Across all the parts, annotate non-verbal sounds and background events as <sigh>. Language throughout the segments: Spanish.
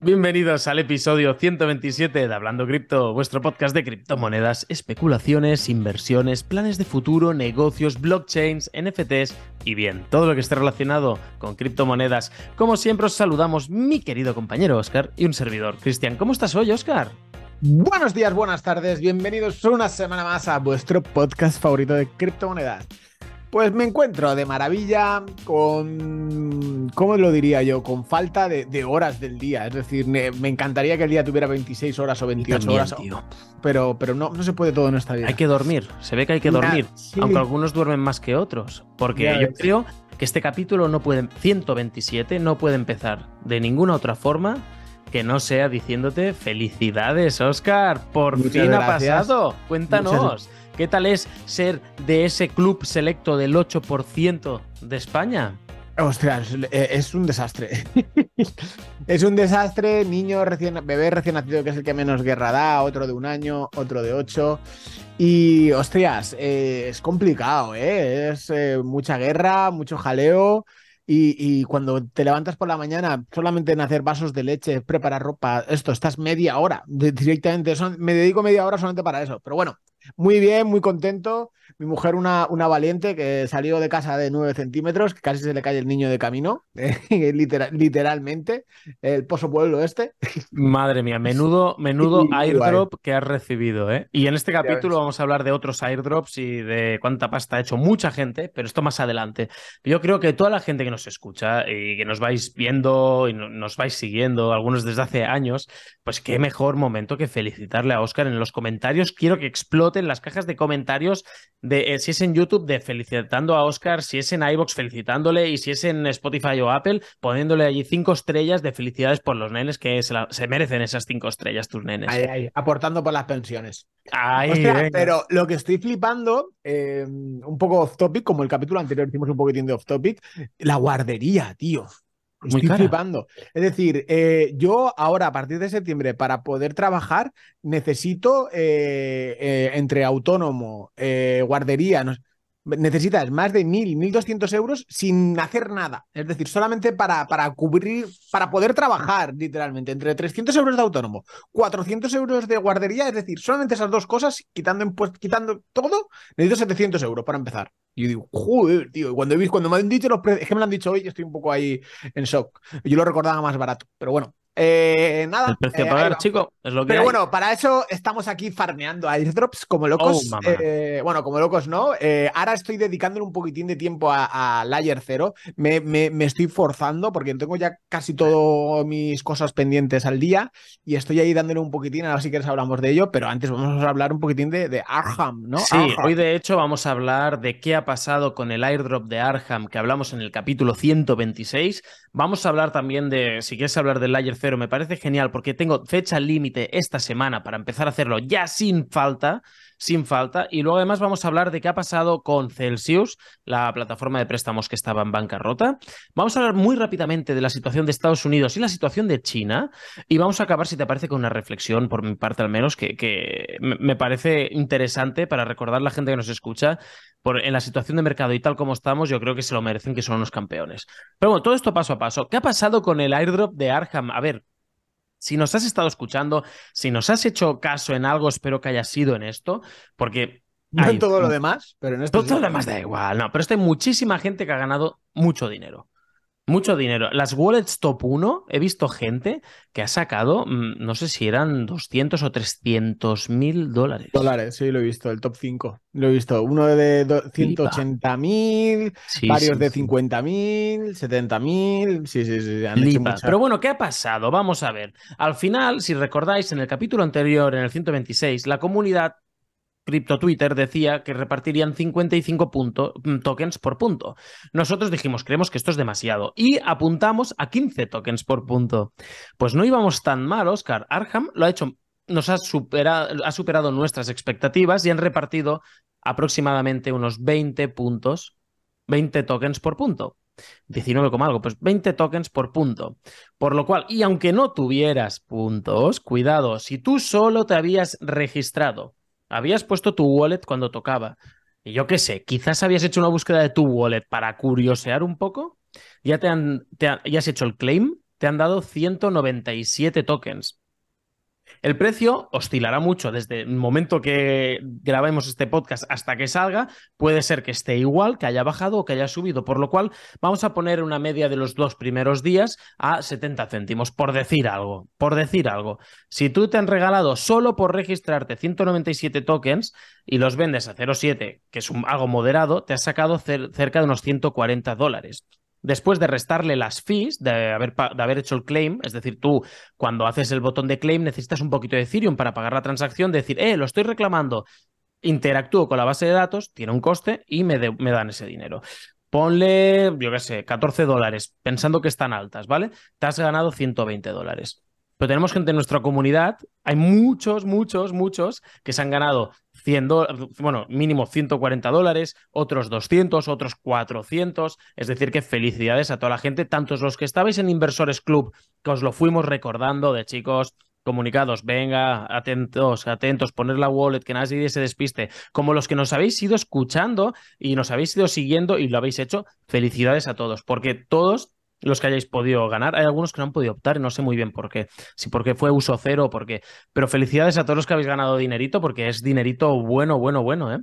Bienvenidos al episodio 127 de Hablando Cripto, vuestro podcast de criptomonedas, especulaciones, inversiones, planes de futuro, negocios, blockchains, NFTs y bien, todo lo que esté relacionado con criptomonedas. Como siempre os saludamos mi querido compañero Oscar y un servidor. Cristian, ¿cómo estás hoy, Oscar? Buenos días, buenas tardes, bienvenidos una semana más a vuestro podcast favorito de criptomonedas. Pues me encuentro de maravilla con, ¿cómo lo diría yo? Con falta de, horas del día. Es decir, me, encantaría que el día tuviera 26 horas o 28 horas. Pero, pero no, no se puede todo en esta vida. Hay que dormir, se ve que hay que dormir. Aunque algunos duermen más que otros. Porque yo creo que este capítulo no puede, 127, no puede empezar de ninguna otra forma que no sea diciéndote felicidades, Oscar. Por fin ha pasado. Cuéntanos. ¿Qué tal es ser de ese club selecto del 8% de España? Ostras, es un desastre. <laughs> es un desastre, niño recién, bebé recién nacido que es el que menos guerra da, otro de un año, otro de ocho. Y, hostias, eh, es complicado, ¿eh? Es eh, mucha guerra, mucho jaleo. Y, cuando te levantas por la mañana, solamente en hacer vasos de leche, preparar ropa, esto, estás media hora directamente. me dedico media hora solamente para eso. Pero bueno, muy bien, muy contento. Mi mujer, una, una valiente que salió de casa de 9 centímetros, que casi se le cae el niño de camino, <laughs> literalmente, el Pozo Pueblo este. Madre mía, menudo, <laughs> menudo airdrop que has recibido, ¿eh? Y en este capítulo vamos a hablar de otros airdrops y de cuánta pasta ha hecho mucha gente, pero esto más adelante. Yo creo que toda la gente que nos escucha y que nos vais viendo y nos vais siguiendo, algunos desde hace años, pues qué mejor momento que felicitarle a Oscar en los comentarios. Quiero que exploten las cajas de comentarios de eh, si es en YouTube de felicitando a Oscar, si es en iBox felicitándole y si es en Spotify o Apple poniéndole allí cinco estrellas de felicidades por los nenes que se, merecen esas cinco estrellas tus nenes. aportando por las pensiones. pero lo que estoy flipando, em, un poco off topic, como el capítulo anterior hicimos un poquitín de off topic, la guardería, tío. Estoy flipando. Es decir, eh, yo ahora, a partir de septiembre, para poder trabajar, necesito eh, eh, entre autónomo, guardería, necesitas más de 1.000, 1.200 euros sin hacer nada. Es decir, solamente para, para cubrir, para poder trabajar, literalmente, entre 300 euros de autónomo, 400 euros de guardería, es decir, solamente esas dos cosas, quitando, quitando todo, necesito 700 euros para empezar. Y yo digo, joder, tío. cuando, he visto, cuando me han dicho los precios, es que me lo han dicho hoy, estoy un poco ahí en shock. Yo lo recordaba más barato, pero bueno. Eh, nada. El precio a pagar, chico, es lo que Pero bueno, para eso estamos aquí farmeando airdrops como locos. Oh, eh, bueno, como locos no. Eh, ahora estoy dedicándole un poquitín de tiempo a, Layer Zero. Me, me, estoy forzando porque tengo ya casi todas mis cosas pendientes al día y estoy ahí dándole un poquitín. Ahora si quieres hablamos de ello, pero antes vamos a hablar un poquitín de, de Arham, ¿no? Sí, hoy de hecho vamos a hablar de qué ha pasado con el airdrop de Arham que hablamos en el capítulo 126. Vamos a hablar también de, si quieres hablar del Layer Zero me parece genial porque tengo fecha límite esta semana para empezar a hacerlo ya sin falta, sin falta. Y luego además vamos a hablar de qué ha pasado con Celsius, la plataforma de préstamos que estaba en bancarrota. Vamos a hablar muy rápidamente de la situación de Estados Unidos y la situación de China. Y vamos a acabar, si te parece, con una reflexión, por mi parte al menos, que, que me parece interesante para recordar a la gente que nos escucha por, en la situación de mercado y tal como estamos, yo creo que se lo merecen, que son unos campeones. Pero bueno, todo esto paso a paso. ¿Qué ha pasado con el airdrop de Arkham? A ver, si nos has estado escuchando, si nos has hecho caso en algo, espero que haya sido en esto, porque... No en todo lo demás, pero en esto... Todo, lo demás da igual, no, pero hay muchísima gente que ha ganado mucho dinero. Mucho dinero. Las wallets top 1, he visto gente que ha sacado, mm, no sé si eran 200 o 300 mil dólares. Dólares, sí, lo he visto, el top 5. Lo he visto. Uno de 180 mil, varios de 50 mil, 70 mil. Sí, sí, sí. Han hecho Pero bueno, ¿qué ha pasado? Vamos a ver. Al final, si recordáis, en el capítulo anterior, en el 126, la comunidad Crypto Twitter decía que repartirían 55 mm, tokens por punto. Nosotros dijimos, creemos que esto es demasiado y apuntamos a 15 tokens por punto. Pues no íbamos tan mal, Oscar. Arham lo ha hecho, nos ha superado, ha superado nuestras expectativas y han repartido aproximadamente unos 20 puntos, 20 tokens por punto. 19, algo, pues 20 tokens por punto. Por lo cual, y aunque no tuvieras puntos, cuidado, si tú solo te habías registrado habías puesto tu wallet cuando tocaba. Y yo qué sé, quizás habías hecho una búsqueda de tu wallet para curiosear un poco. Ya te han, ya has hecho el claim te han dado 197 tokens. El precio oscilará mucho desde el momento que grabemos este podcast hasta que salga. Puede ser que esté igual, que haya bajado o que haya subido, por lo cual vamos a poner una media de los dos primeros días a 70 céntimos, por decir algo, por decir algo. Si tú te han regalado solo por registrarte 197 tokens y los vendes a 0,7, que es algo moderado, te has sacado cerca de unos 140 dólares después de restarle las fees de haber, de haber, hecho el claim, es decir, tú cuando haces el botón de claim necesitas un poquito de Ethereum para pagar la transacción, decir, eh, lo estoy reclamando, interactúo con la base de datos, tiene un coste y me, me dan ese dinero. Ponle, yo qué sé, 14 dólares, pensando que están altas, ¿vale? Te has ganado 120 dólares. Pero tenemos gente en nuestra comunidad, hay muchos, muchos, muchos que se han ganado 100 bueno, mínimo 140 dólares, otros 200, otros 400. Es decir, que felicidades a toda la gente, tantos los que estabais en Inversores Club, que os lo fuimos recordando de chicos, comunicados, venga, atentos, atentos, poner la wallet, que nadie se despiste, como los que nos habéis ido escuchando y nos habéis ido siguiendo y lo habéis hecho, felicidades a todos, porque todos los que hayáis podido ganar. Hay algunos que no han podido optar y no sé muy bien por qué. Si porque fue uso cero o por qué. Pero felicidades a todos los que habéis ganado dinerito porque es dinerito bueno, bueno, bueno. ¿eh?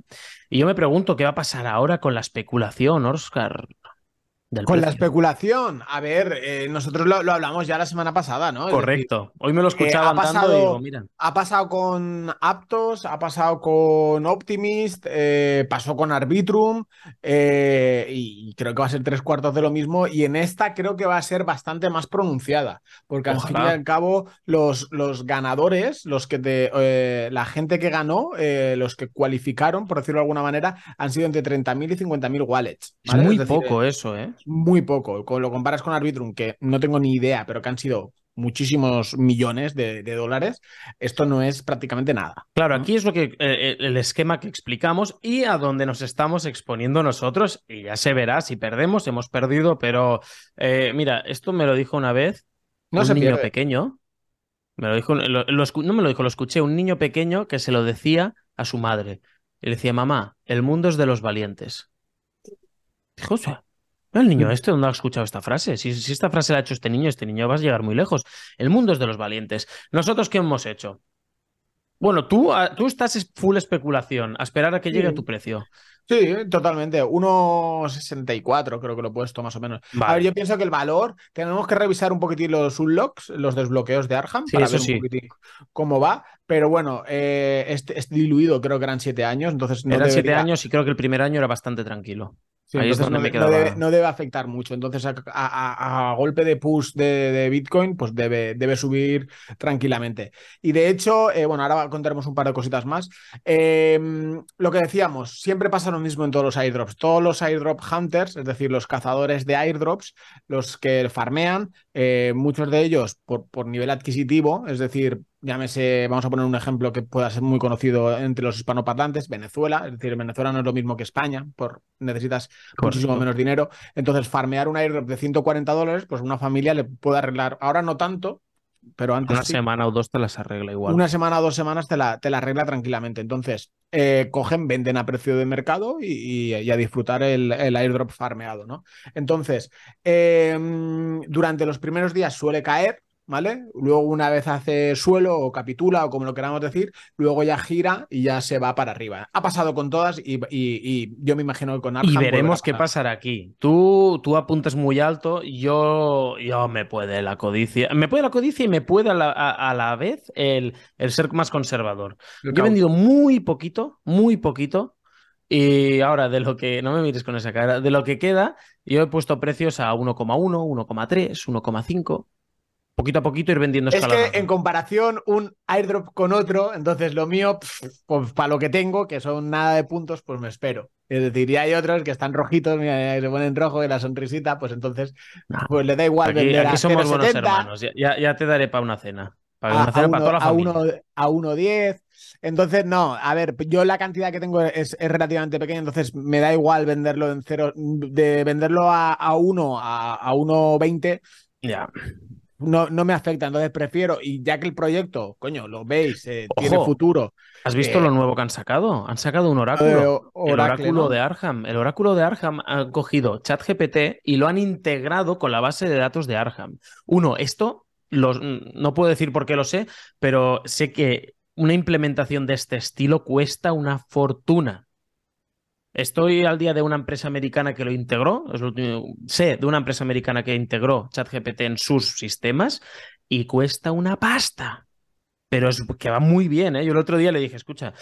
Y yo me pregunto qué va a pasar ahora con la especulación, Oscar. Con la especulación, a ver, eh, nosotros lo, hablamos ya la semana pasada, ¿no? Correcto. Hoy me lo escuchaba eh, tanto y digo, mira. Ha pasado con Aptos, ha pasado con Optimist, eh, pasó con Arbitrum y creo que va a ser tres cuartos de lo mismo. Y en esta creo que va a ser bastante más pronunciada, porque al fin y al cabo los, los ganadores, los que te, la gente que ganó, los que cualificaron, por decirlo de alguna manera, han sido entre 30.000 y 50.000 wallets. Es muy poco eso, ¿eh? Muy poco. Lo comparas con Arbitrum, que no tengo ni idea, pero que han sido muchísimos millones de, dólares, esto no es prácticamente nada. Claro, aquí es lo que eh, eh, el esquema que explicamos y a donde nos estamos exponiendo nosotros, y ya se verá si perdemos, hemos perdido, pero eh, mira, esto me lo dijo una vez un niño pequeño. Me lo dijo, no me lo dijo, lo escuché, un niño pequeño que se lo decía a su madre. Y le decía, mamá, el mundo es de los valientes. Dijo, o sea, el niño este, ¿dónde ha escuchado esta frase? Si, si, esta frase la ha hecho este niño, este niño va a llegar muy lejos. El mundo es de los valientes. ¿Nosotros qué hemos hecho? Bueno, tú, ah, tú estás full especulación, a esperar a que llegue a tu precio. Sí, totalmente. 1.64 creo que lo he puesto más o menos. A ver, yo pienso que el valor, tenemos que revisar un poquitín los unlocks, los desbloqueos de Arham, para ver un poquitín cómo va. Pero bueno, eh, este, es, diluido, creo que eran 7 años, entonces no Eran 7 años y creo que el primer año era bastante tranquilo no, debe, afectar mucho. Entonces, a, golpe de push de, Bitcoin, pues debe, debe, subir tranquilamente. Y de hecho, eh, bueno, ahora contaremos un par de cositas más. Em, lo que decíamos, siempre pasa lo mismo en todos los airdrops. Todos los airdrop hunters, es decir, los cazadores de airdrops, los que farmean, eh, muchos de ellos por, por nivel adquisitivo, es decir, llámese, vamos a poner un ejemplo que pueda ser muy conocido entre los hispanoparlantes, Venezuela, es decir, Venezuela no es lo mismo que España, por necesitas muchísimo menos dinero. Entonces, farmear un airdrop de 140 dólares, pues una familia le puede arreglar, ahora no tanto, pero antes. Una semana o dos te las arregla igual. Una semana o dos semanas te la, te la arregla tranquilamente. Entonces, eh, cogen, venden a precio de mercado y, a disfrutar el, airdrop farmeado, ¿no? Entonces, em, durante los primeros días suele caer, ¿vale? Luego una vez hace suelo o capitula o como lo queramos decir, luego ya gira y ya se va para arriba. Ha pasado con todas y, yo me imagino que con Arkham Y veremos qué pasará aquí. Tú, tú apuntas muy alto, yo, yo me puede la codicia. Me puede la codicia y me puede a la, vez el, el, ser más conservador. Yo he vendido muy poquito, muy poquito. Y ahora, de lo que, no me mires con esa cara, de lo que queda, yo he puesto precios a 1,1, 1,3, 1,5 poquito a poquito ir vendiendo Es que en comparación un airdrop con otro, entonces lo mío, pues para lo que tengo, que son nada de puntos, pues me espero. Es decir, y hay otros que están rojitos, mira, se ponen rojo y la sonrisita, pues entonces pues le da igual aquí, vender aquí somos buenos hermanos, ya, te daré para una cena. Para una cena para toda la familia. A 1.10. Entonces, no, a ver, yo la cantidad que tengo es, relativamente pequeña, entonces me da igual venderlo en cero, de venderlo a, a 1 a, a 1.20. Ya. No, no me afecta. Entonces prefiero, y ya que el proyecto, coño, lo veis, eh, tiene futuro. ¿Has visto lo nuevo que han sacado? Han sacado un oráculo. el oráculo de Arham. El oráculo de Arham ha cogido ChatGPT y lo han integrado con la base de datos de Arham. Uno, esto no puedo decir por qué lo sé, pero sé que una implementación de este estilo cuesta una fortuna. Estoy al día de una empresa americana que lo integró, sé de una empresa americana que integró ChatGPT en sus sistemas y cuesta una pasta. Pero es que va muy bien, ¿eh? Yo el otro día le dije, escucha,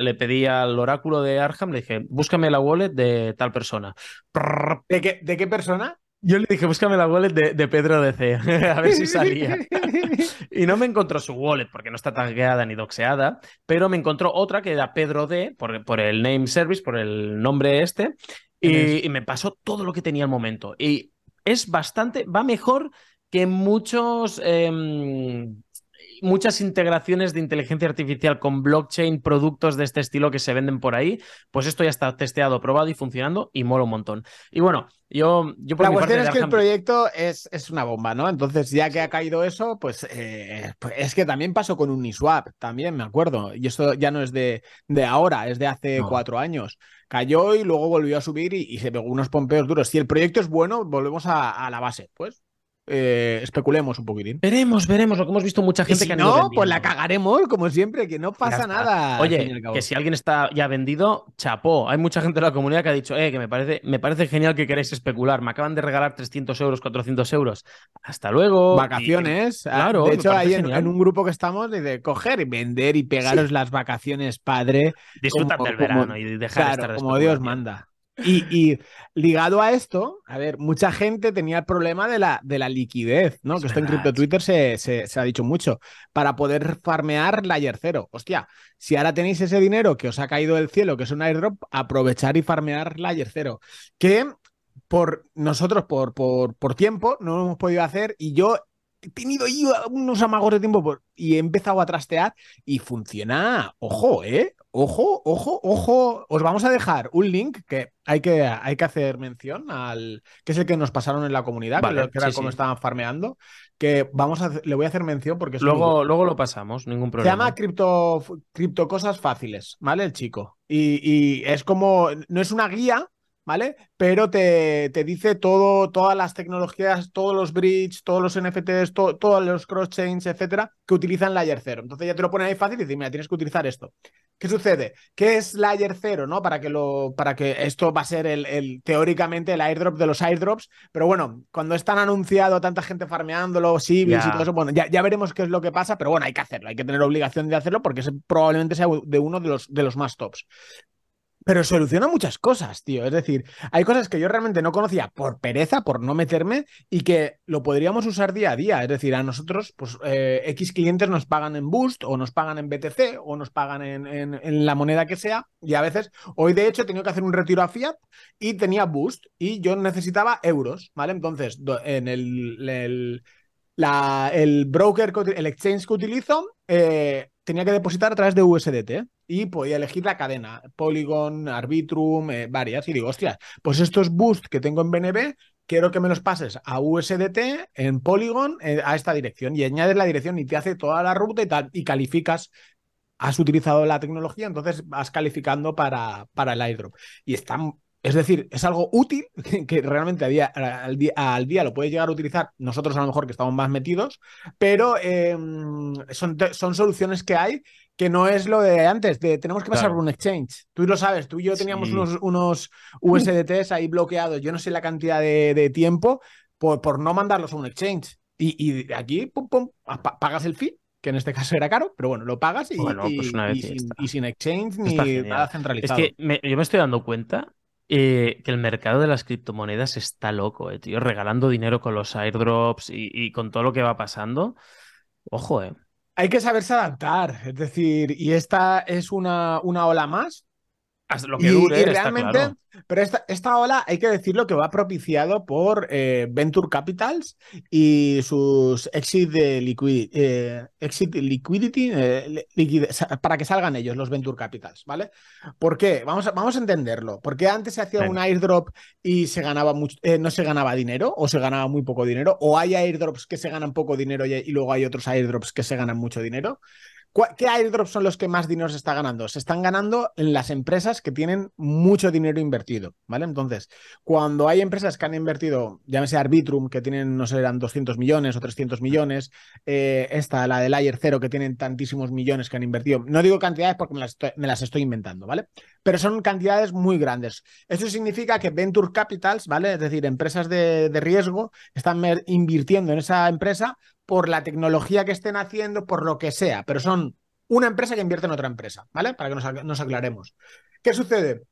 le pedí al oráculo de Arham, le dije, búscame la wallet de tal persona. ¿De qué, de qué persona? Yo le dije, búscame la wallet de, Pedro DC, <laughs> a ver si salía. <laughs> y no me encontró su wallet porque no está tagueada ni doxeada, pero me encontró otra que era Pedro D, por, por el name service, por el nombre este, y, me pasó todo lo que tenía al momento. Y es bastante, va mejor que muchos em, muchas integraciones de inteligencia artificial con blockchain, productos de este estilo que se venden por ahí, pues esto ya está testeado, probado y funcionando y mola un montón. Y bueno, yo, yo por La cuestión es que el proyecto es, es, una bomba, ¿no? Entonces, ya que ha caído eso, pues, eh, pues, es que también pasó con Uniswap, también me acuerdo. Y esto ya no es de, de ahora, es de hace cuatro años. Cayó y luego volvió a subir y, se pegó unos pompeos duros. Si el proyecto es bueno, volvemos a, a la base. Pues eh, especulemos un poquitín. Veremos, veremos, lo que hemos visto mucha gente que no, pues la cagaremos, como siempre, que no pasa nada. Oye, que si alguien está ya vendido, chapó. Hay mucha gente de la comunidad que ha dicho, eh, que me parece, me parece genial que queréis especular. Me acaban de regalar 300 euros, 400 euros. Hasta luego. Vacaciones. Ah, claro. De hecho, hay en, un grupo que estamos de coger y vender y pegaros las vacaciones, padre. Disfrutar del verano y dejar de estar como Dios manda. Y, ligado a esto, a ver, mucha gente tenía el problema de la, de la liquidez, ¿no? que esto en Crypto Twitter se, se, ha dicho mucho, para poder farmear Layer 0. Hostia, si ahora tenéis ese dinero que os ha caído del cielo, que es un airdrop, aprovechar y farmear Layer 0. Que por nosotros, por, por, por tiempo, no lo hemos podido hacer y yo he tenido unos amagos de tiempo y he empezado a trastear y funciona, ojo, ¿eh? Ojo, ojo, ojo. Os vamos a dejar un link que hay que, hay que hacer mención al, que es el que nos pasaron en la comunidad, que, era como estaban farmeando, que vamos a, le voy a hacer mención porque luego, luego lo pasamos, ningún problema. Se llama cripto, cripto cosas fáciles, ¿vale? El chico. Y, y es como, no es una guía, ¿vale? Pero te, te, dice todo, todas las tecnologías, todos los bridge, todos los NFTs, todos los cross-chains, etcétera, que utilizan Layer 0. Entonces ya te lo pone ahí fácil y dice, mira, tienes que utilizar esto. ¿Qué sucede? ¿Qué es Layer 0, no? Para que, lo, para que esto va a ser el, teóricamente el airdrop de los airdrops, pero bueno, cuando están anunciado tanta gente farmeándolo, Sibils y todo eso, bueno, ya, ya, veremos qué es lo que pasa, pero bueno, hay que hacerlo, hay que tener obligación de hacerlo porque probablemente sea de uno de los, de los más tops. Pero soluciona muchas cosas, tío. Es decir, hay cosas que yo realmente no conocía por pereza, por no meterme, y que lo podríamos usar día a día. Es decir, a nosotros, pues, eh, X clientes nos pagan en Boost, o nos pagan en BTC, o nos pagan en, la moneda que sea. Y a veces, hoy de hecho, he tenido que hacer un retiro a Fiat y tenía Boost, y yo necesitaba euros, ¿vale? Entonces, en el, el, el broker, el exchange que utilizo, eh, tenía que depositar a través de USDT y podía elegir la cadena, Polygon, Arbitrum, eh, varias. Y digo, hostia, pues estos boosts que tengo en BNB, quiero que me los pases a USDT en Polygon eh, a esta dirección y añades la dirección y te hace toda la ruta y tal, y calificas. Has utilizado la tecnología, entonces vas calificando para, para el airdrop. Y está es decir, es algo útil <laughs> que, realmente a día, al, día, al, día, lo puedes llegar a utilizar nosotros a lo mejor que estamos más metidos, pero em, son, son soluciones que hay que no es lo de antes, de tenemos que pasar por un exchange. Tú lo sabes, tú y yo teníamos unos, unos USDTs ahí bloqueados, yo no sé la cantidad de, tiempo por, por, no mandarlos a un exchange. Y, y aquí, pum, pum, pagas el fee que en este caso era caro, pero bueno, lo pagas y, pues sin, exchange ni nada centralizado. Es que yo me estoy dando cuenta eh, que el mercado de las criptomonedas está loco, eh, tío, regalando dinero con los airdrops y, con todo lo que va pasando. Ojo, eh. Hay que saberse adaptar, es decir, y esta es una, una ola más. Lo que dure, y, realmente, pero esta, esta, ola hay que decirlo que va propiciado por eh, Venture Capitals y sus exit, de eh, exit liquidity eh, para que salgan ellos, los Venture Capitals, ¿vale? ¿Por qué? Vamos a, vamos a entenderlo. Porque antes se hacía un airdrop y se ganaba mucho, no se ganaba dinero o se ganaba muy poco dinero, o hay airdrops que se ganan poco dinero y luego hay otros airdrops que se ganan mucho dinero. ¿Qué airdrops son los que más dinero se está ganando? Se están ganando en las empresas que tienen mucho dinero invertido, ¿vale? Entonces, cuando hay empresas que han invertido, llámese Arbitrum, que tienen, no sé, eran 200 millones o 300 millones, eh, esta, la de Layer Zero, que tienen tantísimos millones que han invertido, no digo cantidades porque me las estoy, me las estoy inventando, ¿vale? Pero son cantidades muy grandes. Eso significa que Venture Capitals, ¿vale? Es decir, empresas de, de riesgo, están invirtiendo en esa empresa por la tecnología que estén haciendo, por lo que sea, pero son una empresa que invierte en otra empresa, ¿vale? Para que nos, aclaremos. ¿Qué sucede?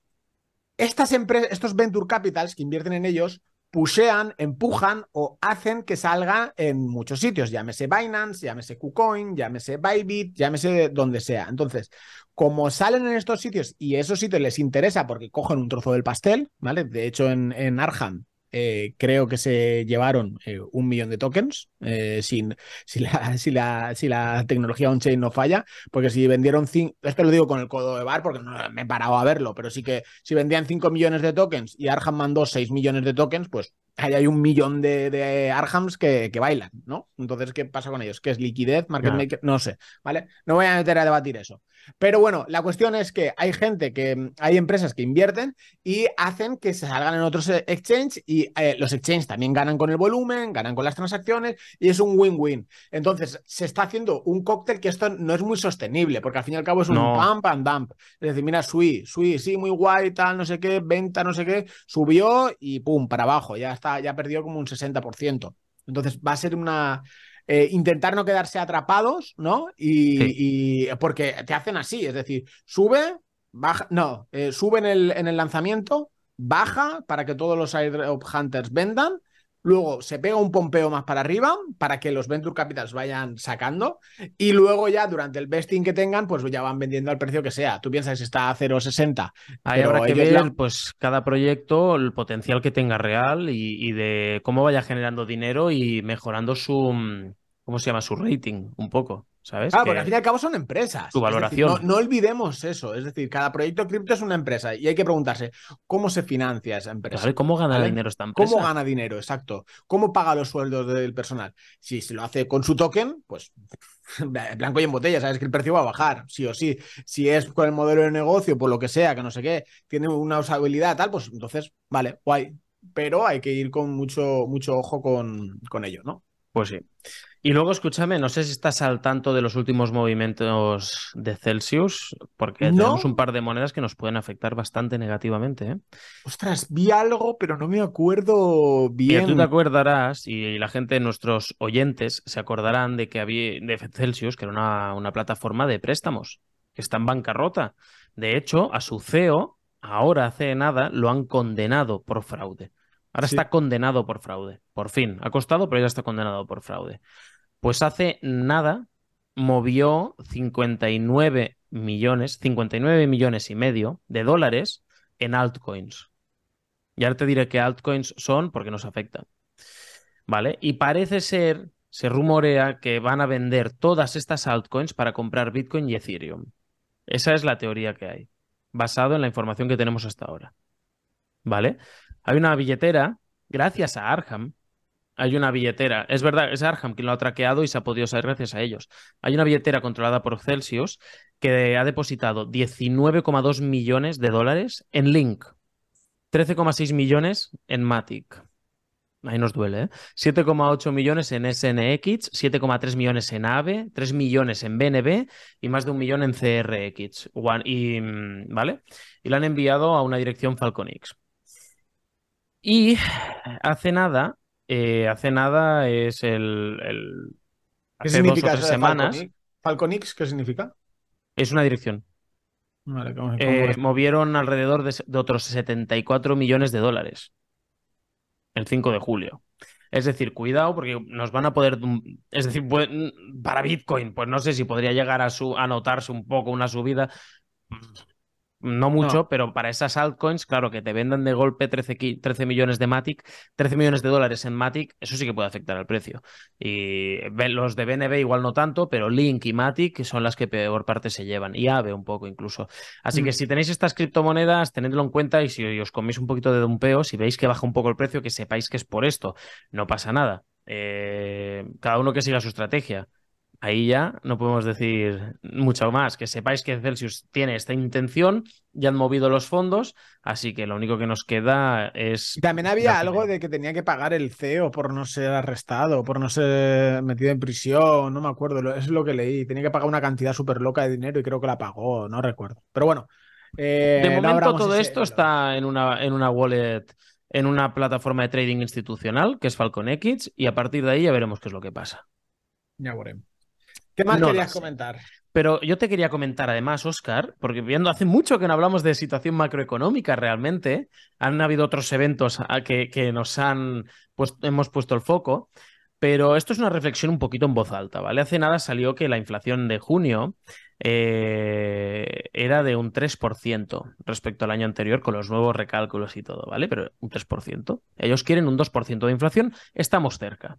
Estas empresas, estos venture capitals que invierten en ellos, pushean, empujan o hacen que salga en muchos sitios, llámese Binance, llámese KuCoin, llámese Bybit, llámese donde sea. Entonces, como salen en estos sitios y esos sitios les interesa porque cogen un trozo del pastel, ¿vale? De hecho, en, en Arham eh, creo que se llevaron eh, un millón de tokens eh, sin, <laughs> si, la, si, la, si la tecnología on-chain no falla, porque si vendieron, esto lo digo con el codo de bar porque no me he parado a verlo, pero sí que si vendían 5 millones de tokens y Arham mandó 6 millones de tokens, pues ahí hay un millón de, de Arhams que, que, bailan, ¿no? Entonces, ¿qué pasa con ellos? ¿Qué es liquidez, market maker? No sé, ¿vale? No voy a meter a debatir eso. Pero bueno, la cuestión es que hay gente que, hay empresas que invierten y hacen que se salgan en otros exchanges y eh, los exchanges también ganan con el volumen, ganan con las transacciones y es un win-win. Entonces, se está haciendo un cóctel que esto no es muy sostenible porque al fin y al cabo es un pump and dump. Es decir, mira, Sui, Sui, sí, muy guay, tal, no sé qué, venta, no sé qué, subió y pum, para abajo, ya está, ya perdió como un 60%. Entonces, va a ser una eh, intentar no quedarse atrapados, ¿no? Y, porque te hacen así, es decir, sube, baja, no, eh, sube en el, en el lanzamiento, baja para que todos los airdrop hunters vendan Luego se pega un pompeo más para arriba para que los venture capitals vayan sacando y luego ya durante el vesting que tengan pues ya van vendiendo al precio que sea. Tú piensas que está a 0,60. Ahí habrá que ver pues cada proyecto el potencial que tenga real y, y, de cómo vaya generando dinero y mejorando su, mm, ¿cómo se llama? Su rating un poco. ¿Sabes? Ah, porque al fin y al cabo son empresas. Su valoración. no, olvidemos eso. Es decir, cada proyecto cripto es una empresa y hay que preguntarse cómo se financia esa empresa. ¿Cómo gana dinero esta empresa? ¿Cómo gana dinero? Exacto. ¿Cómo paga los sueldos del personal? Si se lo hace con su token, pues <laughs> blanco y en botella, sabes que el precio va a bajar, sí o sí. Si es con el modelo de negocio, por lo que sea, que no sé qué, tiene una usabilidad tal, pues entonces, vale, guay. Pero hay que ir con mucho, mucho ojo con, con ello, ¿no? Pues sí. Y luego, escúchame, no sé si estás al tanto de los últimos movimientos de Celsius, porque tenemos un par de monedas que nos pueden afectar bastante negativamente. ¿eh? Ostras, vi algo, pero no me acuerdo bien. tú te acordarás, y la gente, nuestros oyentes, se acordarán de que había de Celsius, que era una, una plataforma de préstamos, que está en bancarrota. De hecho, a su CEO, ahora hace nada, lo han condenado por fraude. Ahora está condenado por fraude. Por fin. Ha costado, pero ya está condenado por fraude. Pues hace nada movió 59 millones, 59 millones y medio de dólares en altcoins. Y ahora te diré qué altcoins son porque nos afectan. ¿Vale? Y parece ser, se rumorea que van a vender todas estas altcoins para comprar Bitcoin y Ethereum. Esa es la teoría que hay, basado en la información que tenemos hasta ahora. ¿Vale? Hay una billetera, gracias a Arham, hay una billetera, es verdad, es Arham quien lo ha traqueado y se ha podido saber gracias a ellos. Hay una billetera controlada por Celsius que ha depositado 19,2 millones de dólares en Link, 13,6 millones en Matic. Ahí nos duele, ¿eh? 7,8 millones en SNX, 7,3 millones en AVE, 3 millones en BNB y más de un millón en CRX. y, mm, ¿Vale? Y la han enviado a una dirección Falconix. Y hace nada, eh, hace nada es el. ¿Qué significa dos semanas. Falconix? ¿Qué significa? Es una dirección. Eh, movieron alrededor de, otros 74 millones de dólares el 5 de julio. Es decir, cuidado porque nos van a poder. Es decir, para Bitcoin, pues no sé si podría llegar a, su, a notarse un poco una subida no mucho, pero para esas altcoins, claro, que te vendan de golpe 13, 13, millones de Matic, 13 millones de dólares en Matic, eso sí que puede afectar al precio. Y los de BNB igual no tanto, pero Link y Matic son las que peor parte se llevan. Y AVE un poco incluso. Así que mm. si tenéis estas criptomonedas, tenedlo en cuenta y si os coméis un poquito de dumpeo, si veis que baja un poco el precio, que sepáis que es por esto. No pasa nada. Eh, cada uno que siga su estrategia ahí ya no podemos decir mucho más. Que sepáis que Celsius tiene esta intención, ya han movido los fondos, así que lo único que nos queda es. También había algo de que tenía que pagar el CEO por no ser arrestado, por no ser metido en prisión, no me acuerdo, es lo que leí. Tenía que pagar una cantidad súper loca de dinero y creo que la pagó, no recuerdo. Pero bueno. Eh, de momento todo esto está en una, en una wallet en una plataforma de trading institucional que es Falcon X y a partir de ahí ya veremos qué es lo que pasa. Ya veremos. ¿Qué más querías comentar? Pero yo te quería comentar además, Oscar, porque viendo hace mucho que no hablamos de situación macroeconómica realmente, han habido otros eventos a que, que nos han pues, hemos puesto el foco, pero esto es una reflexión un poquito en voz alta, ¿vale? Hace nada salió que la inflación de junio eh, era de un 3% respecto al año anterior con los nuevos recálculos y todo, ¿vale? Pero un 3%. Ellos quieren un 2% de inflación, estamos cerca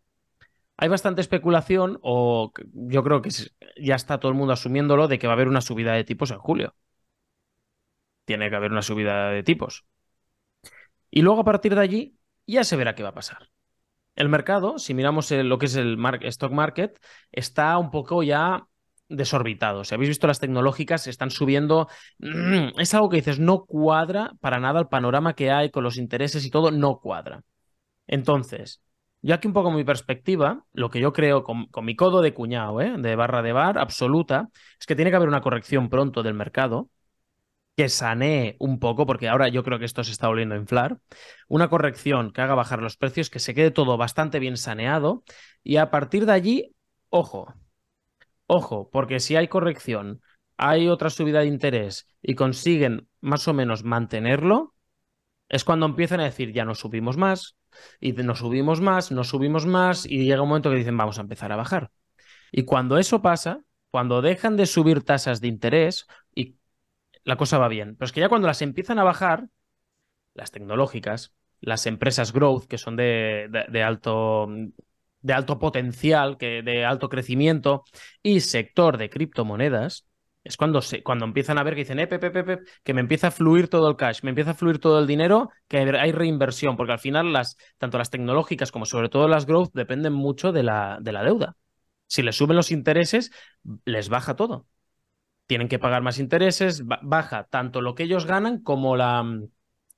hay bastante especulación, o yo creo que ya está todo el mundo asumiéndolo, de que va a haber una subida de tipos en julio. Tiene que haber una subida de tipos. Y luego a partir de allí ya se verá qué va a pasar. El mercado, si miramos lo que es el stock market, está un poco ya desorbitado. Si habéis visto las tecnológicas, están subiendo. Es algo que dices, no cuadra para nada el panorama que hay con los intereses y todo, no cuadra. Entonces, yo aquí un poco mi perspectiva, lo que yo creo con, mi codo de cuñado, ¿eh? de barra de bar absoluta, es que tiene que haber una corrección pronto del mercado que sanee un poco, porque ahora yo creo que esto se está volviendo a inflar, una corrección que haga bajar los precios, que se quede todo bastante bien saneado y a partir de allí, ojo, ojo, porque si hay corrección, hay otra subida de interés y consiguen más o menos mantenerlo, es cuando empiezan a decir ya no subimos más, y nos subimos más, nos subimos más y llega un momento que dicen vamos a empezar a bajar. Y cuando eso pasa, cuando dejan de subir tasas de interés y la cosa va bien, pero es que ya cuando las empiezan a bajar, las tecnológicas, las empresas growth que son de, de alto de alto potencial, que, de alto crecimiento y sector de criptomonedas, es cuando, se, cuando empiezan a ver que dicen, eh, que me empieza a fluir todo el cash, me empieza a fluir todo el dinero, que hay reinversión, porque al final las, tanto las tecnológicas como sobre todo las growth dependen mucho de la, de la deuda. Si les suben los intereses, les baja todo. Tienen que pagar más intereses, baja tanto lo que ellos ganan como la,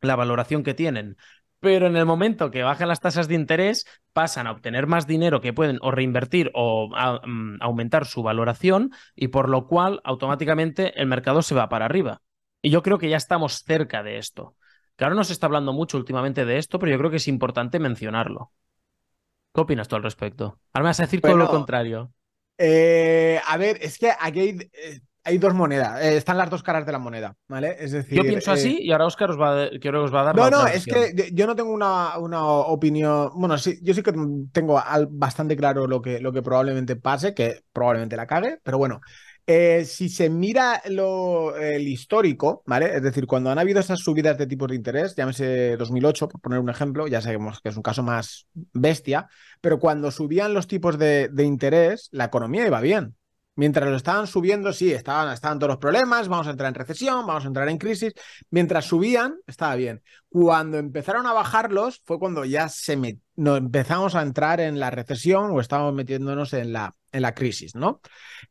la valoración que tienen pero en el momento que bajan las tasas de interés, pasan a obtener más dinero que pueden o reinvertir o mm, aumentar su valoración y por lo cual automáticamente el mercado se va para arriba. Y yo creo que ya estamos cerca de esto. Claro, no se está hablando mucho últimamente de esto, pero yo creo que es importante mencionarlo. ¿Qué opinas tú al respecto? Ahora me vas a decir todo lo contrario. Eh, a ver, es que aquí hay, eh, hay dos monedas, eh, están las dos caras de la moneda, ¿vale? Es decir. Yo pienso así eh, y ahora Oscar os va, a, os va a dar. No, no, es que yo no tengo una, una, opinión. Bueno, sí, yo sí que tengo bastante claro lo que, lo que probablemente pase, que probablemente la cague, pero bueno. Eh, si se mira lo, el histórico, ¿vale? Es decir, cuando han habido esas subidas de tipos de interés, llámese 2008, por poner un ejemplo, ya sabemos que es un caso más bestia, pero cuando subían los tipos de, de interés, la economía iba bien. Mientras lo estaban subiendo, sí, estaban, estaban todos los problemas, vamos a entrar en recesión, vamos a entrar en crisis. Mientras subían, estaba bien. Cuando empezaron a bajarlos, fue cuando ya se empezamos a entrar en la recesión o estábamos metiéndonos en la, en la crisis, ¿no?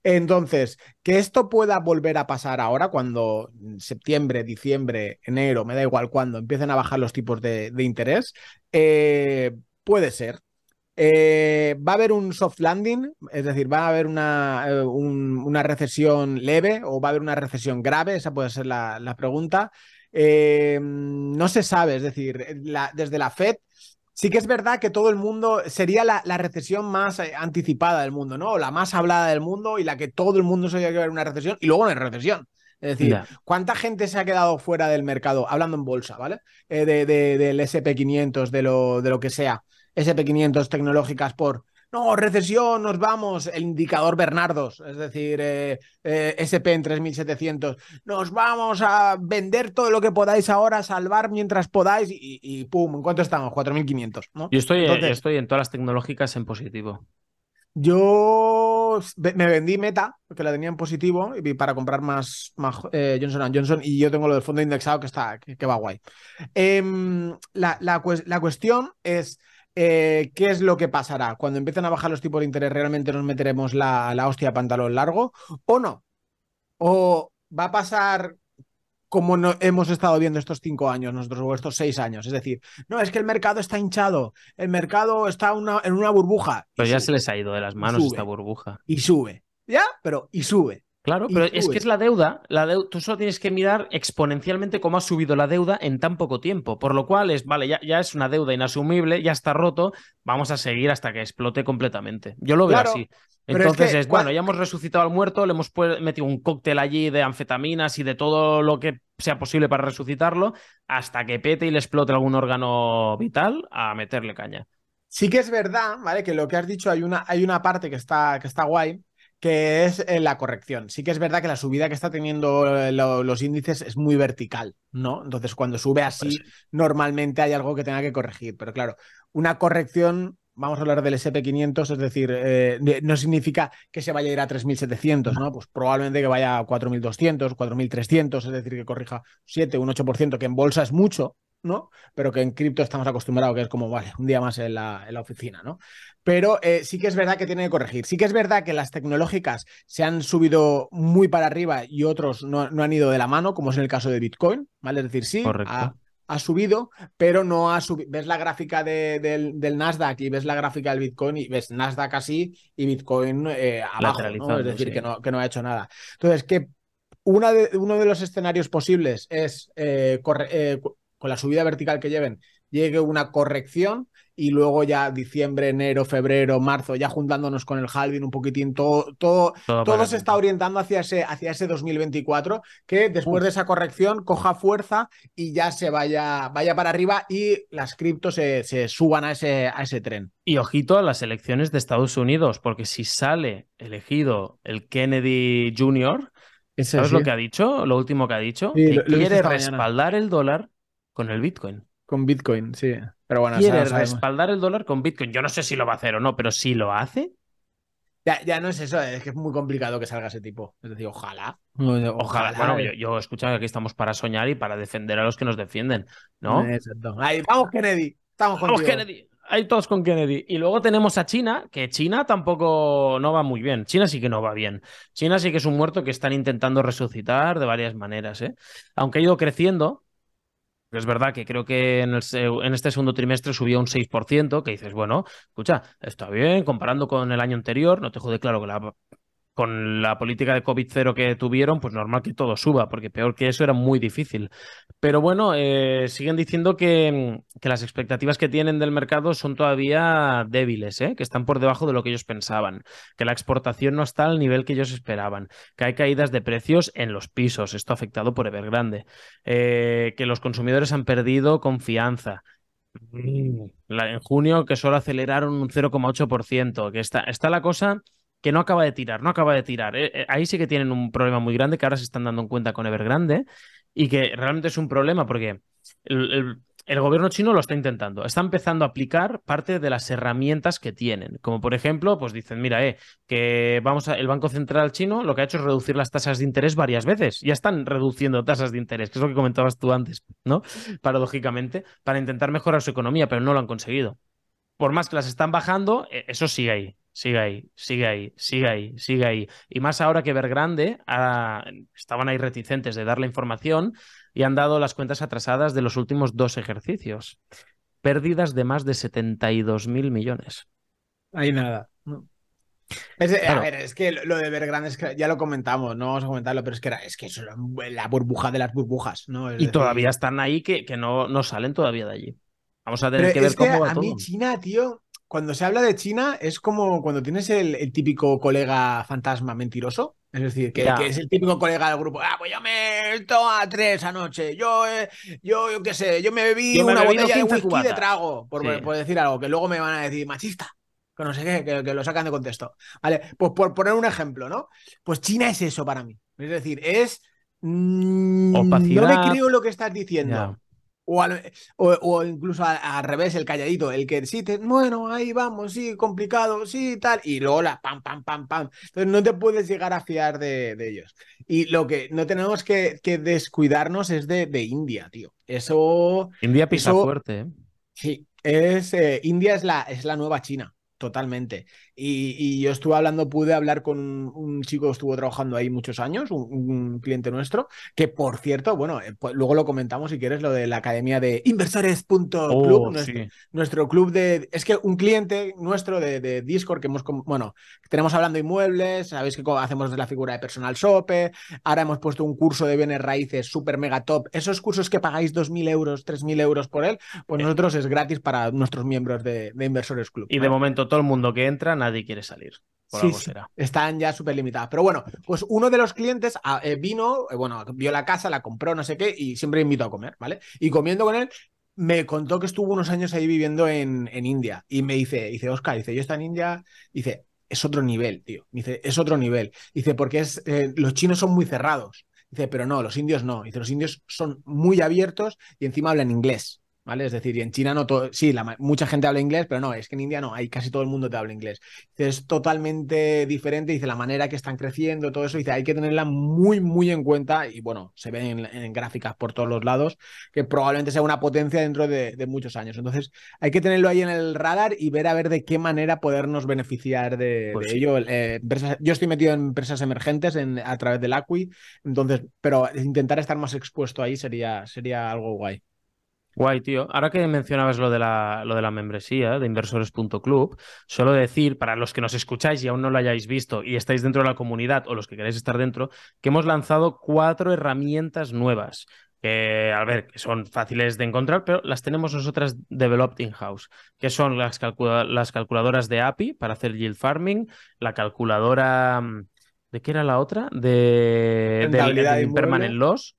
Entonces, que esto pueda volver a pasar ahora, cuando septiembre, diciembre, enero, me da igual cuando, empiecen a bajar los tipos de, interés, eh, puede ser, eh, ¿Va a haber un soft landing? Es decir, ¿va a haber una, eh, una, recesión leve o va a haber una recesión grave? Esa puede ser la, pregunta. Eh, no se sabe, es decir, desde la Fed sí que es verdad que todo el mundo sería la, recesión más anticipada del mundo, ¿no? la más hablada del mundo y la que todo el mundo sabía que iba a haber una recesión y luego no hay recesión. Es decir, ¿cuánta gente se ha quedado fuera del mercado, hablando en bolsa, ¿vale? de, del SP500, de lo, de lo que sea. SP500 tecnológicas por, no, recesión, nos vamos, el indicador Bernardos, es decir, eh, eh, SP en 3700, nos vamos a vender todo lo que podáis ahora, salvar mientras podáis y, pum, ¿en cuánto estamos? 4500, ¿no? Yo estoy, estoy en todas las tecnológicas en positivo. Yo me vendí Meta, porque la tenía en positivo, y para comprar más, eh, Johnson Johnson, y yo tengo lo del fondo indexado que está, que, va guay. Em, la, la, cuestión es. Eh, ¿Qué es lo que pasará? Cuando empiecen a bajar los tipos de interés, ¿realmente nos meteremos la, la hostia a pantalón largo o no? ¿O va a pasar como no hemos estado viendo estos cinco años, nosotros, o estos seis años. Es decir, no, es que el mercado está hinchado, el mercado está en una burbuja. Pero ya se les ha ido de las manos esta burbuja. Y sube. ¿Ya? Pero, y sube. Claro, pero es que es la deuda, la deuda. Tú solo tienes que mirar exponencialmente cómo ha subido la deuda en tan poco tiempo. Por lo cual es, vale, ya, ya es una deuda inasumible, ya está roto, vamos a seguir hasta que explote completamente. Yo lo veo así. Entonces es, bueno, ya hemos resucitado al muerto, le hemos metido un cóctel allí de anfetaminas y de todo lo que sea posible para resucitarlo, hasta que pete y le explote algún órgano vital a meterle caña. Sí que es verdad, ¿vale? Que lo que has dicho, hay una, hay una parte que está, que está guay, que es eh, la corrección. Sí que es verdad que la subida que está teniendo eh, los índices es muy vertical, ¿no? Entonces, cuando sube así, normalmente hay algo que tenga que corregir. Pero claro, una corrección, vamos a hablar del SP500, es decir, eh, no significa que se vaya a ir a 3.700, ¿no? Pues probablemente que vaya a 4.200, 4.300, es decir, que corrija 7, un 8%, que en bolsa es mucho, ¿no? Pero que en cripto estamos acostumbrados, que es como, vale, un día más en la, en la oficina, ¿no? Pero eh, sí que es verdad que tiene que corregir. Sí que es verdad que las tecnológicas se han subido muy para arriba y otros no, han ido de la mano, como es en el caso de Bitcoin, ¿vale? Es decir, sí, ha, subido, pero no ha subido. Ves la gráfica del, Nasdaq y ves la gráfica del Bitcoin y ves Nasdaq así y Bitcoin eh, abajo, Es decir, que, no, que no ha hecho nada. Entonces, que una de, uno de los escenarios posibles es eh, eh con la subida vertical que lleven, llegue una corrección y luego ya diciembre, enero, febrero, marzo, ya juntándonos con el halving un poquitín, todo, todo, todo, se está orientando hacia ese, hacia ese 2024, que después de esa corrección coja fuerza y ya se vaya, vaya para arriba y las criptos se, se suban a ese, a ese tren. Y ojito a las elecciones de Estados Unidos, porque si sale elegido el Kennedy Jr., ¿sabes lo que ha dicho? Lo último que ha dicho, que quiere respaldar el dólar con el Bitcoin. Con Bitcoin, sí. Pero bueno, quiere respaldar el dólar con Bitcoin. Yo no sé si lo va a hacer o no, pero si lo hace. Ya, ya no es eso, es que es muy complicado que salga ese tipo. Es decir, ojalá. Ojalá. Bueno, yo, yo escucho que aquí estamos para soñar y para defender a los que nos defienden, ¿no? Exacto. Ahí, vamos, Kennedy. Estamos Vamos, Kennedy. Ahí todos con Kennedy. Y luego tenemos a China, que China tampoco no va muy bien. China sí que no va bien. China sí que es un muerto que están intentando resucitar de varias maneras, ¿eh? Aunque ha ido creciendo, es verdad que creo que en, en, este segundo trimestre subió un 6%, que dices, bueno, escucha, está bien, comparando con el año anterior, no te jode claro que la con la política de COVID-0 que tuvieron, pues normal que todo suba, porque peor que eso era muy difícil. Pero bueno, eh, siguen diciendo que, que, las expectativas que tienen del mercado son todavía débiles, ¿eh? que están por debajo de lo que ellos pensaban, que la exportación no está al nivel que ellos esperaban, que hay caídas de precios en los pisos, esto afectado por Evergrande, eh, que los consumidores han perdido confianza, mm, en junio que solo aceleraron un 0,8%, que está, está la cosa que no acaba de tirar, no acaba de tirar. Eh, eh, ahí sí que tienen un problema muy grande que ahora se están dando en cuenta con Evergrande y que realmente es un problema porque el, gobierno chino lo está intentando. Está empezando a aplicar parte de las herramientas que tienen. Como por ejemplo, pues dicen, mira, eh, que vamos a, el Banco Central chino lo que ha hecho es reducir las tasas de interés varias veces. Ya están reduciendo tasas de interés, que es lo que comentabas tú antes, ¿no? Paradójicamente, para intentar mejorar su economía, pero no lo han conseguido. Por más que las están bajando, e, eso sigue ahí. Sigue ahí, sigue ahí, sigue ahí, sigue ahí. Y más ahora que Vergrande ah, estaban ahí reticentes de dar la información y han dado las cuentas atrasadas de los últimos dos ejercicios. Pérdidas de más de 72 mil millones. Ahí nada. A ver, es que lo de Vergrande es que ya lo comentamos, no vamos a comentarlo, pero es que era, es que es la burbuja de las burbujas, ¿no? y todavía están ahí que, que no, no, salen todavía de allí. Vamos a tener que ver cómo va a mí China, tío, cuando se habla de China es como cuando tienes el, típico colega fantasma mentiroso. Es decir, que, es el típico colega del grupo. Ah, pues yo me a tres anoche. Yo, eh, yo, yo qué sé, yo me bebí una botella de whisky de trago, por, por, decir algo, que luego me van a decir machista. que no sé qué, que, lo sacan de contexto. Vale, pues por poner un ejemplo, ¿no? Pues China es eso para mí. Es decir, es. Mm, no me creo lo que estás diciendo. O, o, incluso al, revés, el calladito, el que sí, te, bueno, ahí vamos, sí, complicado, sí, tal, y luego la pam, pam, pam, pam. Entonces no te puedes llegar a fiar de, ellos. Y lo que no tenemos que, descuidarnos es de, India, tío. Eso. India pisa fuerte, ¿eh? Sí, es, eh, India es la, es la nueva China. Totalmente. Y, yo estuve hablando, pude hablar con un, chico que estuvo trabajando ahí muchos años, un, cliente nuestro, que por cierto, bueno, eh, pues luego lo comentamos si quieres, lo de la academia de inversores.club, oh, nuestro, club de... Es que un cliente nuestro de, Discord que hemos, bueno, tenemos hablando inmuebles, sabéis que hacemos la figura de personal sope, ahora hemos puesto un curso de bienes raíces súper mega top, esos cursos que pagáis 2.000 euros, 3.000 euros por él, pues eh. nosotros es gratis para nuestros miembros de, Inversores Club. Y de momento todo el mundo que entra, nadie quiere salir. sí, están ya súper limitadas. Pero bueno, pues uno de los clientes ah, eh, vino, eh, bueno, vio la casa, la compró, no sé qué, y siempre invito a comer, ¿vale? Y comiendo con él, me contó que estuvo unos años ahí viviendo en, en India. Y me dice, dice, Oscar, dice, yo estoy en India, dice, es otro nivel, tío. Dice, es otro nivel. Dice, porque es, eh, los chinos son muy cerrados. Dice, pero no, los indios no. Dice, los indios son muy abiertos y encima hablan inglés. ¿Vale? Es decir, y en China no todo, sí, la, mucha gente habla inglés, pero no, es que en India no, hay casi todo el mundo te habla inglés. Es totalmente diferente, dice, la manera que están creciendo, todo eso, dice, hay que tenerla muy, muy en cuenta y bueno, se ven en, gráficas por todos los lados, que probablemente sea una potencia dentro de, muchos años. Entonces, hay que tenerlo ahí en el radar y ver a ver de qué manera podernos beneficiar de, pues ello. Eh, yo estoy metido en empresas emergentes en, a través del ACUI, entonces, pero intentar estar más expuesto ahí sería, sería algo guay. Guay, tío. Ahora que mencionabas lo de la, lo de la membresía de inversores.club, solo decir, para los que nos escucháis y aún no lo hayáis visto y estáis dentro de la comunidad o los que queréis estar dentro, que hemos lanzado cuatro herramientas nuevas. Que, a ver, que son fáciles de encontrar, pero las tenemos nosotras developed in-house, que son las, las calculadoras de API para hacer yield farming, la calculadora... Mm, ¿De qué era la otra? De, de, Permanent Loss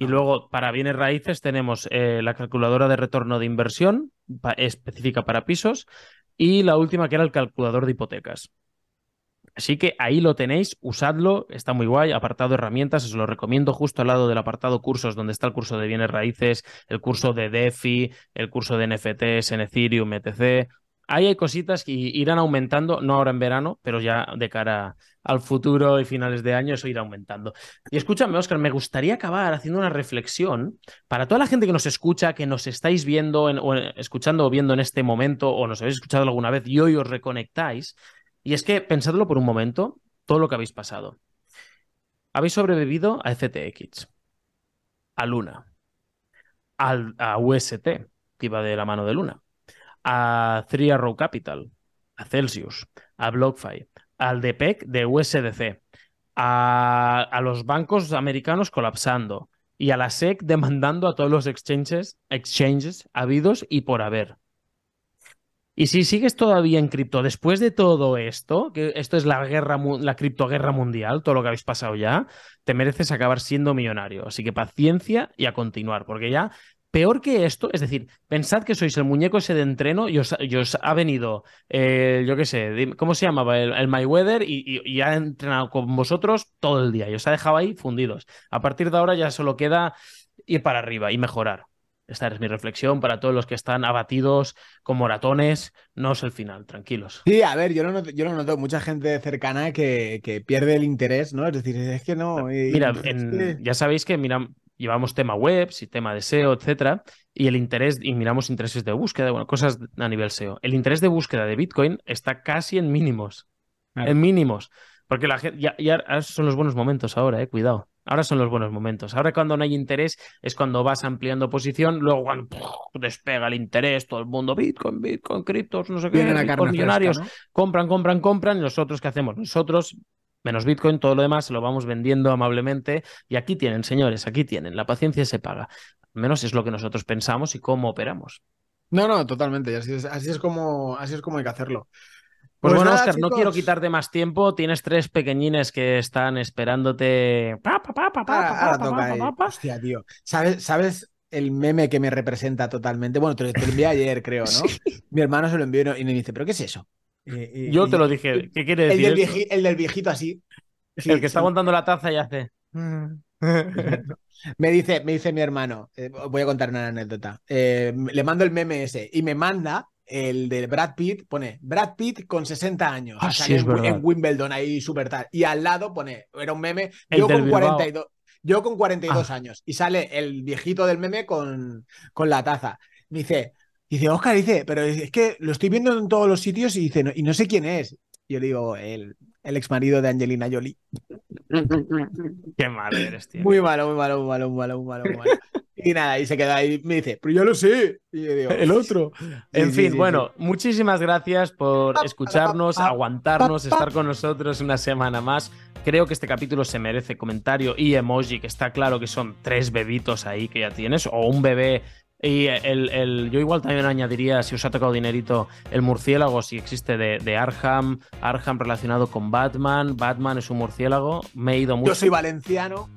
y luego, para bienes raíces, tenemos eh, la calculadora de retorno de inversión específica para pisos y la última que era el calculador de hipotecas. Así que ahí lo tenéis, usadlo, está muy guay, apartado herramientas, os lo recomiendo justo al lado del apartado cursos donde está el curso de bienes raíces, el curso de DeFi, el curso de NFTs en Ethereum, etc. Hay cositas que irán aumentando, no ahora en verano, pero ya de cara al futuro y finales de año eso irá aumentando. Y escúchame, Oscar, me gustaría acabar haciendo una reflexión para toda la gente que nos escucha, que nos estáis viendo o escuchando o viendo en este momento o nos habéis escuchado alguna vez y hoy os reconectáis. Y es que pensadlo por un momento, todo lo que habéis pasado. Habéis sobrevivido a FTX, a Luna, a UST, que iba de la mano de Luna a Three Arrow Capital, a Celsius, a BlockFi, al DPEC de USDC, a, los bancos americanos colapsando y a la SEC demandando a todos los exchanges, exchanges habidos y por haber. Y si sigues todavía en cripto después de todo esto, que esto es la guerra, la criptoguerra mundial, todo lo que habéis pasado ya, te mereces acabar siendo millonario. Así que paciencia y a continuar, porque ya Peor que esto, es decir, pensad que sois el muñeco ese de entreno y os, ha venido, eh, yo qué sé, ¿cómo se llamaba? El, MyWeather y, y, ha entrenado con vosotros todo el día y os ha dejado ahí fundidos. A partir de ahora ya solo queda ir para arriba y mejorar. Esta es mi reflexión para todos los que están abatidos con moratones. No es el final, tranquilos. Sí, a ver, yo lo noto, yo lo noto mucha gente cercana que, que, pierde el interés, ¿no? Es decir, es que no. Mira, ya sabéis que mira, llevamos tema web, tema de SEO, etcétera, y el interés, y miramos intereses de búsqueda, bueno, cosas a nivel SEO. El interés de búsqueda de Bitcoin está casi en mínimos. En mínimos. Porque la gente, ya, ya, son los buenos momentos ahora, eh, cuidado. Ahora son los buenos momentos. Ahora cuando no hay interés es cuando vas ampliando posición, luego cuando despega el interés, todo el mundo, Bitcoin, Bitcoin, criptos, no sé qué, millonarios, compran, compran, compran, y nosotros qué hacemos? Nosotros menos Bitcoin, todo lo demás se lo vamos vendiendo amablemente y aquí tienen, señores, aquí tienen, la paciencia se paga. Al menos es lo que nosotros pensamos y cómo operamos. No, no, totalmente, así es, así es, como, así es como hay que hacerlo. Pues, pues bueno, Oscar, no quiero quitarte más tiempo. Tienes tres pequeñines que están esperándote. Hostia, tío. ¿Sabes, ¿Sabes el meme que me representa totalmente? Bueno, te, lo envié ayer, creo, ¿no? <laughs> Mi hermano se lo envió y me dice, ¿pero qué es eso? Yo te lo dije. ¿Qué quiere decir? El del, viejito, el del viejito así. el que está aguantando la taza y hace. <laughs> me, dice, me dice mi hermano, eh, voy a contar una anécdota. Eh, le mando el meme ese y me manda el de Brad Pitt, pone Brad Pitt con 60 años. Ah, en, Wimbledon ahí súper tal. Y al lado pone, era un meme, yo con 42. Yo con 42 ah. años. Y sale el viejito del meme con, con la taza. Me dice, dice, Oscar, dice, pero es que lo estoy viendo en todos los sitios y dice, y no sé quién es. Yo le digo, el, el ex marido de Angelina Jolie. <laughs> Qué malo eres, tío. Muy malo, muy malo, muy malo, muy malo, muy malo. Muy malo. <laughs> Y nada, y se queda ahí me dice, pero yo lo sé. Y yo digo, el otro. en fin, bueno, muchísimas gracias por escucharnos, aguantarnos, estar con nosotros una semana más. Creo que este capítulo se merece comentario y emoji, que está claro que son tres bebitos ahí que ya tienes, o un bebé y el, yo igual también añadiría, si os ha tocado dinerito, el murciélago, si existe de, de, Arkham, Arkham relacionado con Batman, Batman es un murciélago, me he ido mucho. Yo soy valenciano.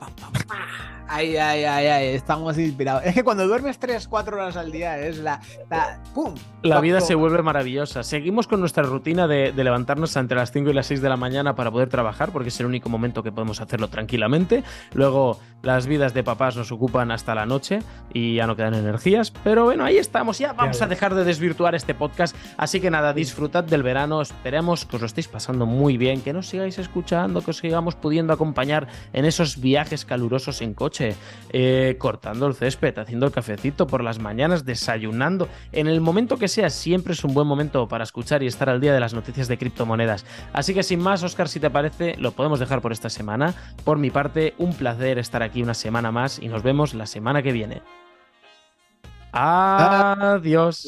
<laughs> Ay, ay, ay, ay, estamos inspirados. Es que cuando duermes 3, 4 horas al día es la. la ¡Pum! La vida se vuelve maravillosa. Seguimos con nuestra rutina de, levantarnos entre las 5 y las 6 de la mañana para poder trabajar, porque es el único momento que podemos hacerlo tranquilamente. Luego, las vidas de papás nos ocupan hasta la noche y ya no quedan energías. Pero bueno, ahí estamos. Ya vamos a dejar de desvirtuar este podcast. Así que nada, disfrutad del verano. Esperemos que os lo estéis pasando muy bien, que nos sigáis escuchando, que os sigamos pudiendo acompañar en esos viajes calurosos en coche eh, cortando el césped, haciendo el cafecito por las mañanas, desayunando. En el momento que sea, siempre es un buen momento para escuchar y estar al día de las noticias de criptomonedas. Así que sin más, Oscar, si te parece, lo podemos dejar por esta semana. Por mi parte, un placer estar aquí una semana más y nos vemos la semana que viene. Adiós.